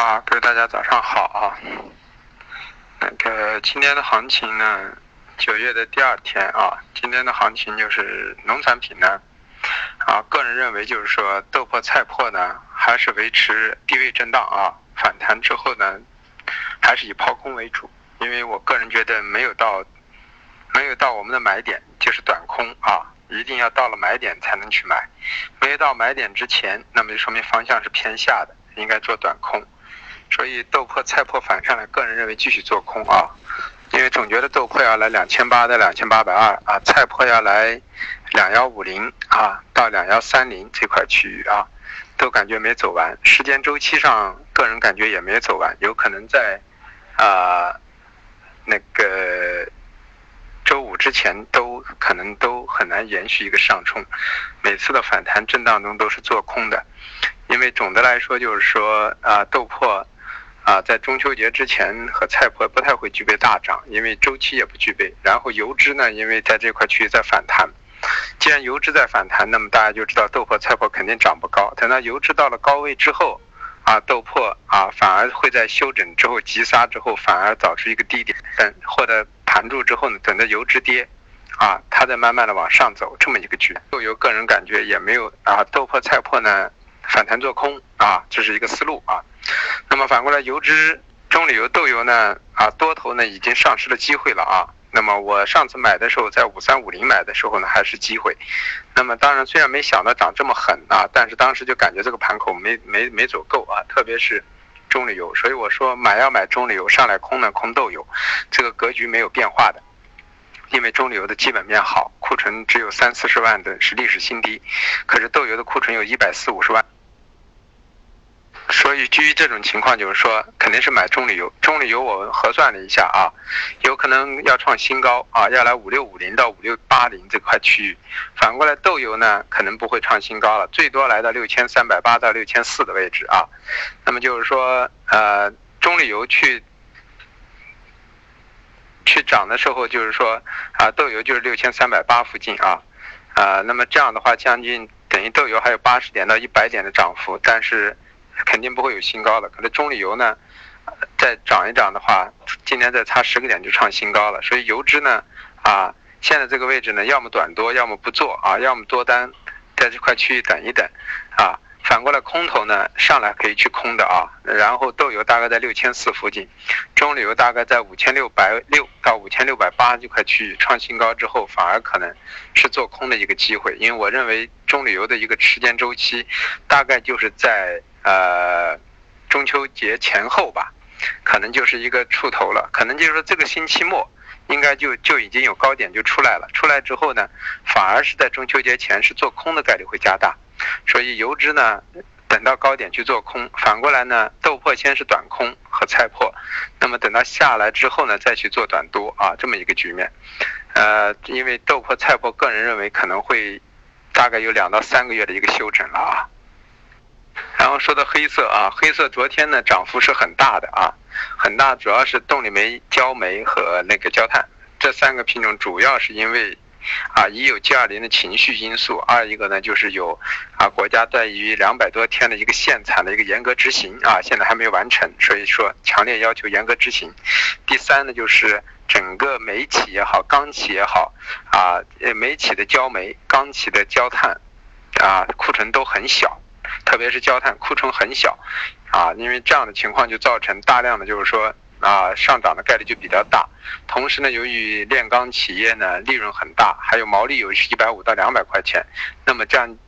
啊，各位大家早上好啊。那个今天的行情呢，九月的第二天啊，今天的行情就是农产品呢，啊，个人认为就是说豆粕、菜粕呢，还是维持低位震荡啊，反弹之后呢，还是以抛空为主，因为我个人觉得没有到，没有到我们的买点，就是短空啊，一定要到了买点才能去买，没有到买点之前，那么就说明方向是偏下的，应该做短空。所以豆粕、菜粕反上来，个人认为继续做空啊，因为总觉得豆粕要来两千八到两千八百二啊，菜粕要来两幺五零啊到两幺三零这块区域啊，都感觉没走完。时间周期上，个人感觉也没走完，有可能在啊那个周五之前都可能都很难延续一个上冲。每次的反弹震荡中都是做空的，因为总的来说就是说啊豆粕。啊，在中秋节之前和菜粕不太会具备大涨，因为周期也不具备。然后油脂呢，因为在这块区域在反弹，既然油脂在反弹，那么大家就知道豆粕、菜粕肯定涨不高。等到油脂到了高位之后，啊，豆粕啊反而会在休整之后急杀之后，反而找出一个低点，等或者盘住之后呢，等着油脂跌，啊，它再慢慢的往上走，这么一个局。豆油个人感觉也没有啊，豆粕、菜粕呢反弹做空啊，这是一个思路啊。那么反过来，油脂、棕榈油、豆油呢？啊，多头呢已经丧失了机会了啊。那么我上次买的时候，在五三五零买的时候呢，还是机会。那么当然，虽然没想到涨这么狠啊，但是当时就感觉这个盘口没没没走够啊，特别是棕榈油。所以我说买要买棕榈油，上来空呢空豆油，这个格局没有变化的。因为棕榈油的基本面好，库存只有三四十万吨是历史新低，可是豆油的库存有一百四五十万。所以基于这种情况，就是说肯定是买中榈油。中榈油我核算了一下啊，有可能要创新高啊，要来五六五零到五六八零这块区域。反过来豆油呢，可能不会创新高了，最多来到六千三百八到六千四的位置啊。那么就是说，呃，中榈油去去涨的时候，就是说啊，豆油就是六千三百八附近啊，啊，那么这样的话，将近等于豆油还有八十点到一百点的涨幅，但是。肯定不会有新高了，可能中旅油呢，再涨一涨的话，今天再差十个点就创新高了。所以油脂呢，啊，现在这个位置呢，要么短多，要么不做啊，要么多单，在这块区域等一等，啊。反过来，空头呢上来可以去空的啊，然后豆油大概在六千四附近，中旅油大概在五千六百六到五千六百八这块区域创新高之后，反而可能是做空的一个机会，因为我认为中旅油的一个时间周期大概就是在呃中秋节前后吧，可能就是一个触头了，可能就是说这个星期末应该就就已经有高点就出来了，出来之后呢，反而是在中秋节前是做空的概率会加大。所以油脂呢，等到高点去做空，反过来呢，豆粕先是短空和菜粕，那么等到下来之后呢，再去做短多啊，这么一个局面。呃，因为豆粕、菜粕，个人认为可能会大概有两到三个月的一个休整了啊。然后说到黑色啊，黑色昨天呢涨幅是很大的啊，很大，主要是动力煤、焦煤和那个焦炭这三个品种，主要是因为。啊，一有 G 二零的情绪因素，二一个呢就是有啊国家对于两百多天的一个限产的一个严格执行啊，现在还没有完成，所以说强烈要求严格执行。第三呢就是整个煤企也好，钢企也好啊，煤企的焦煤、钢企的焦炭啊库存都很小，特别是焦炭库存很小啊，因为这样的情况就造成大量的就是说。啊，上涨的概率就比较大。同时呢，由于炼钢企业呢利润很大，还有毛利有是一百五到两百块钱，那么这样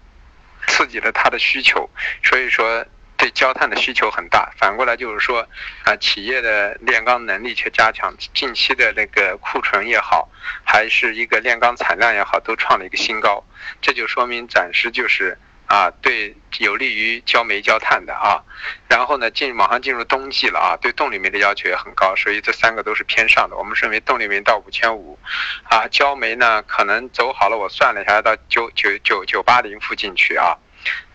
刺激了它的需求，所以说对焦炭的需求很大。反过来就是说，啊，企业的炼钢能力却加强，近期的那个库存也好，还是一个炼钢产量也好，都创了一个新高。这就说明暂时就是。啊，对，有利于焦煤焦炭的啊，然后呢，进马上进入冬季了啊，对动力煤的要求也很高，所以这三个都是偏上的。我们认为动力煤到五千五，啊，焦煤呢可能走好了，我算了一下到九九九九八零附近去啊，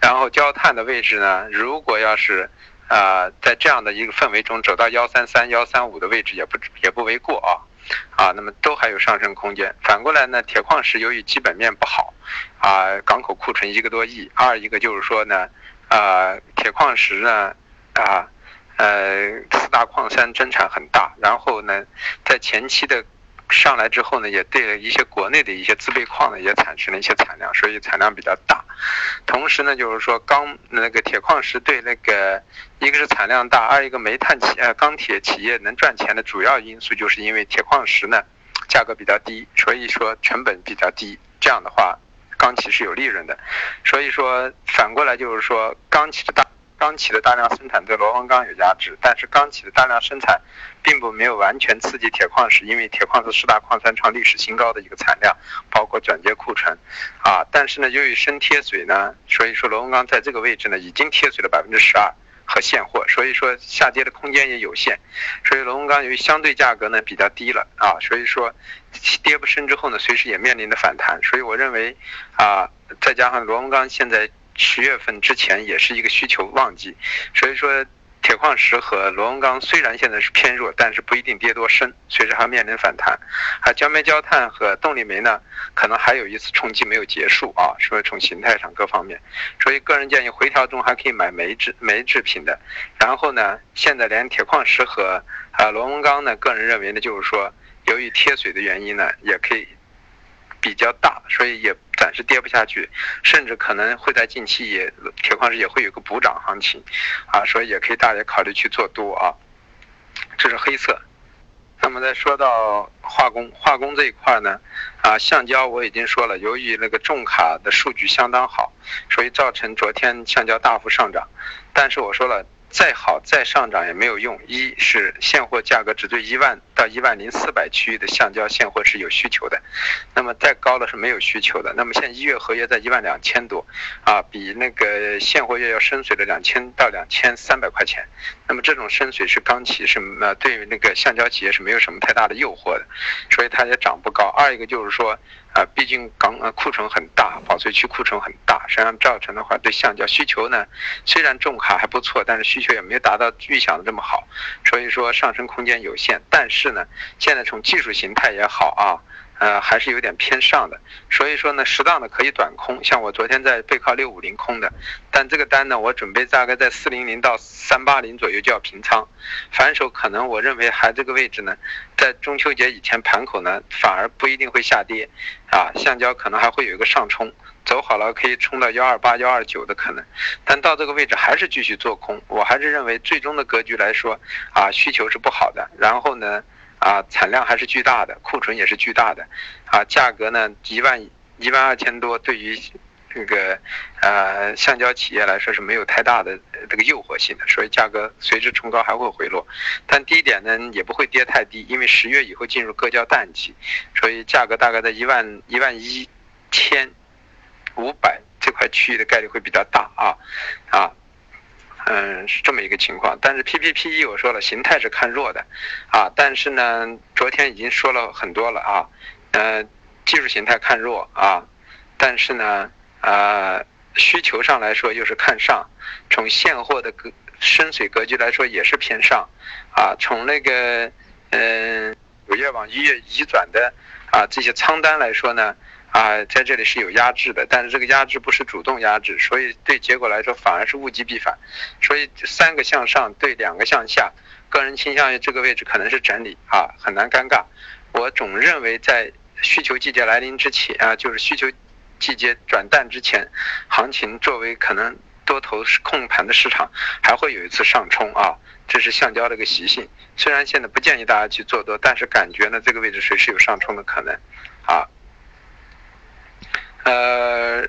然后焦炭的位置呢，如果要是啊在这样的一个氛围中走到幺三三幺三五的位置也不也不为过啊。啊，那么都还有上升空间。反过来呢，铁矿石由于基本面不好，啊，港口库存一个多亿；二一个就是说呢，啊，铁矿石呢，啊，呃四大矿山增产很大，然后呢，在前期的。上来之后呢，也对一些国内的一些自备矿呢，也产生了一些产量，所以产量比较大。同时呢，就是说钢那个铁矿石对那个一个是产量大，二一个煤炭企呃钢铁企业能赚钱的主要因素，就是因为铁矿石呢价格比较低，所以说成本比较低，这样的话钢企是有利润的。所以说反过来就是说钢企的大。钢企的大量生产对螺纹钢有压制，但是钢企的大量生产，并不没有完全刺激铁矿石，因为铁矿石四大矿山创历史新高的一个产量，包括转接库存，啊，但是呢，由于深贴水呢，所以说螺纹钢在这个位置呢已经贴水了百分之十二和现货，所以说下跌的空间也有限，所以螺纹钢由于相对价格呢比较低了啊，所以说跌不深之后呢，随时也面临着反弹，所以我认为啊，再加上螺纹钢现在。十月份之前也是一个需求旺季，所以说铁矿石和螺纹钢虽然现在是偏弱，但是不一定跌多深，随时还面临反弹。啊，焦煤、焦炭和动力煤呢，可能还有一次冲击没有结束啊，所以从形态上各方面，所以个人建议回调中还可以买煤制煤制品的。然后呢，现在连铁矿石和啊螺纹钢呢，个人认为呢，就是说由于贴水的原因呢，也可以。比较大，所以也暂时跌不下去，甚至可能会在近期也铁矿石也会有个补涨行情，啊，所以也可以大家考虑去做多啊。这是黑色。那么再说到化工，化工这一块呢，啊，橡胶我已经说了，由于那个重卡的数据相当好，所以造成昨天橡胶大幅上涨。但是我说了。再好再上涨也没有用，一是现货价格只对一万到一万零四百区域的橡胶现货是有需求的，那么再高的是没有需求的。那么现在一月合约在一万两千多，啊，比那个现货月要深水了两千到两千三百块钱。那么这种深水是钢企是呃对于那个橡胶企业是没有什么太大的诱惑的，所以它也涨不高。二一个就是说。啊，毕竟钢呃库存很大，保税区库存很大，实际上造成的话对橡胶需求呢，虽然重卡还不错，但是需求也没有达到预想的这么好，所以说上升空间有限。但是是呢，现在从技术形态也好啊。呃，还是有点偏上的，所以说呢，适当的可以短空，像我昨天在背靠六五零空的，但这个单呢，我准备大概在四零零到三八零左右就要平仓，反手可能我认为还这个位置呢，在中秋节以前盘口呢，反而不一定会下跌，啊，橡胶可能还会有一个上冲，走好了可以冲到幺二八幺二九的可能，但到这个位置还是继续做空，我还是认为最终的格局来说，啊，需求是不好的，然后呢。啊，产量还是巨大的，库存也是巨大的，啊，价格呢一万一万二千多，对于这个呃橡胶企业来说是没有太大的这个诱惑性的，所以价格随之冲高还会回落，但低点呢也不会跌太低，因为十月以后进入各胶淡季，所以价格大概在一万一万一千五百这块区域的概率会比较大啊啊。嗯，是这么一个情况，但是 P P P E 我说了，形态是看弱的，啊，但是呢，昨天已经说了很多了啊，呃，技术形态看弱啊，但是呢，呃，需求上来说又是看上，从现货的格深水格局来说也是偏上，啊，从那个嗯五月往一月移转的啊这些仓单来说呢。啊，在这里是有压制的，但是这个压制不是主动压制，所以对结果来说反而是物极必反，所以三个向上对两个向下，个人倾向于这个位置可能是整理啊，很难尴尬。我总认为在需求季节来临之前啊，就是需求季节转淡之前，行情作为可能多头控盘的市场，还会有一次上冲啊，这是橡胶的一个习性。虽然现在不建议大家去做多，但是感觉呢这个位置随时有上冲的可能啊。呃，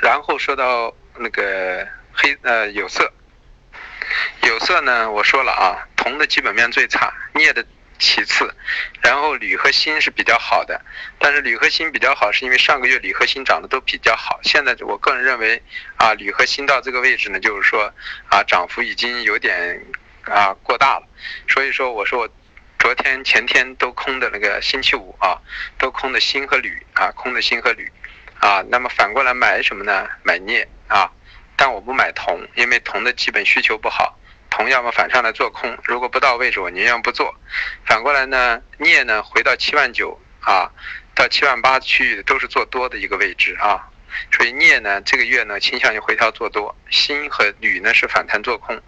然后说到那个黑呃有色，有色呢，我说了啊，铜的基本面最差，镍的其次，然后铝和锌是比较好的，但是铝和锌比较好是因为上个月铝和锌涨得都比较好，现在我个人认为啊，铝和锌到这个位置呢，就是说啊，涨幅已经有点啊过大了，所以说我说我昨天前天都空的那个星期五啊，都空的锌和铝啊，空的锌和铝。啊，那么反过来买什么呢？买镍啊，但我不买铜，因为铜的基本需求不好，铜要么反上来做空，如果不到位置，我宁愿不做。反过来呢，镍呢回到七万九啊，到七万八区域都是做多的一个位置啊，所以镍呢这个月呢倾向于回调做多，锌和铝呢是反弹做空，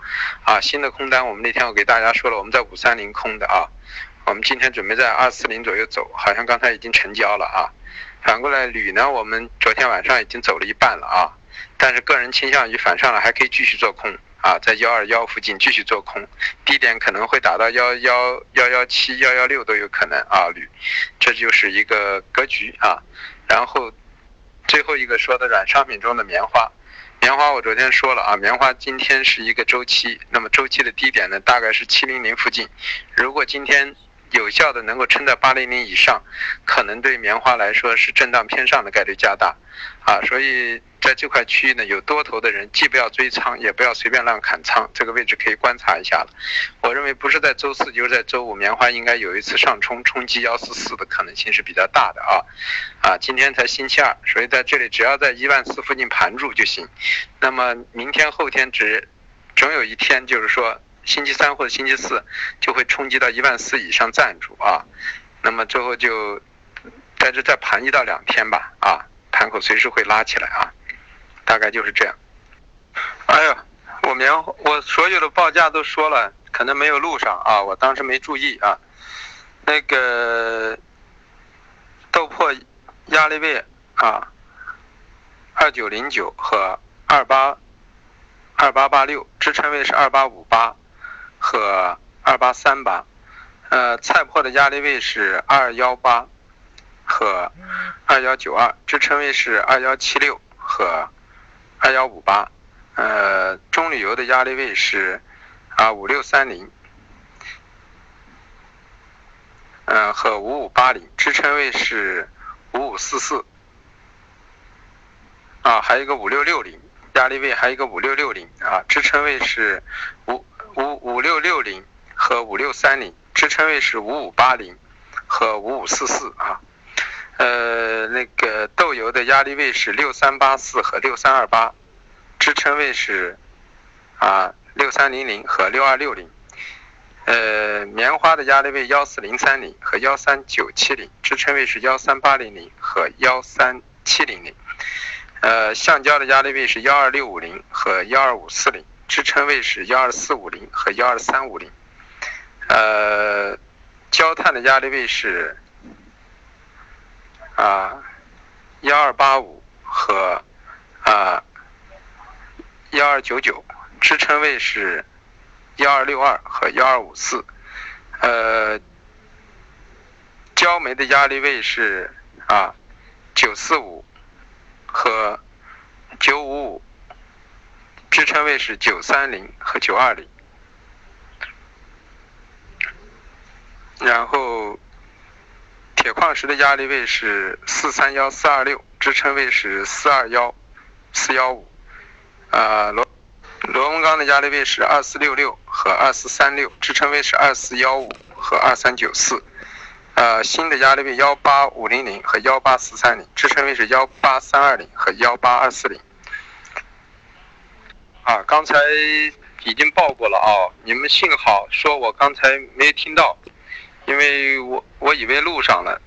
啊，锌的空单我们那天我给大家说了，我们在五三零空的啊，我们今天准备在二四零左右走，好像刚才已经成交了啊。反过来铝呢，我们昨天晚上已经走了一半了啊，但是个人倾向于反上来还可以继续做空。啊，在幺二幺附近继续做空，低点可能会打到幺幺幺幺七、幺幺六都有可能啊，铝，这就是一个格局啊。然后最后一个说的软商品中的棉花，棉花我昨天说了啊，棉花今天是一个周期，那么周期的低点呢大概是七零零附近，如果今天有效的能够撑在八零零以上，可能对棉花来说是震荡偏上的概率加大，啊，所以。在这块区域呢，有多头的人，既不要追仓，也不要随便乱砍仓。这个位置可以观察一下了。我认为不是在周四，就是在周五，棉花应该有一次上冲，冲击幺四四的可能性是比较大的啊。啊，今天才星期二，所以在这里只要在一万四附近盘住就行。那么明天、后天只总有一天，就是说星期三或者星期四就会冲击到一万四以上站住啊。那么最后就在这再盘一到两天吧啊，盘口随时会拉起来啊。大概就是这样。哎呀，我棉我所有的报价都说了，可能没有录上啊，我当时没注意啊。那个豆粕压力位啊，二九零九和二八二八八六，支撑位是二八五八和二八三八。呃，菜粕的压力位是二幺八和二幺九二，支撑位是二幺七六和。二幺五八，呃，中旅游的压力位是啊五六三零，嗯和五五八零，支撑位是五五四四，啊还有一个五六六零，压力位还有一个五六六零啊，支撑位是五五六六零和五六三零，支撑位是五五八零和五五四四啊。呃，那个豆油的压力位是六三八四和六三二八，支撑位是啊六三零零和六二六零。呃，棉花的压力位幺四零三零和幺三九七零，支撑位是幺三八零零和幺三七零零。呃，橡胶的压力位是幺二六五零和幺二五四零，支撑位是幺二四五零和幺二三五零。呃，焦炭的压力位是。啊，幺二八五和啊幺二九九，支撑位是幺二六二和幺二五四。呃，焦煤的压力位是啊九四五和九五五，支撑位是九三零和九二零。然后。铁矿石的压力位是四三幺四二六，支撑位是四二幺四幺五。啊，螺螺纹钢的压力位是二四六六和二四三六，支撑位是二四幺五和二三九四。呃，新的压力位幺八五零零和幺八四三零，支撑位是幺八三二零和幺八二四零。啊，刚才已经报过了啊，你们幸好说我刚才没听到。因为我我以为录上了。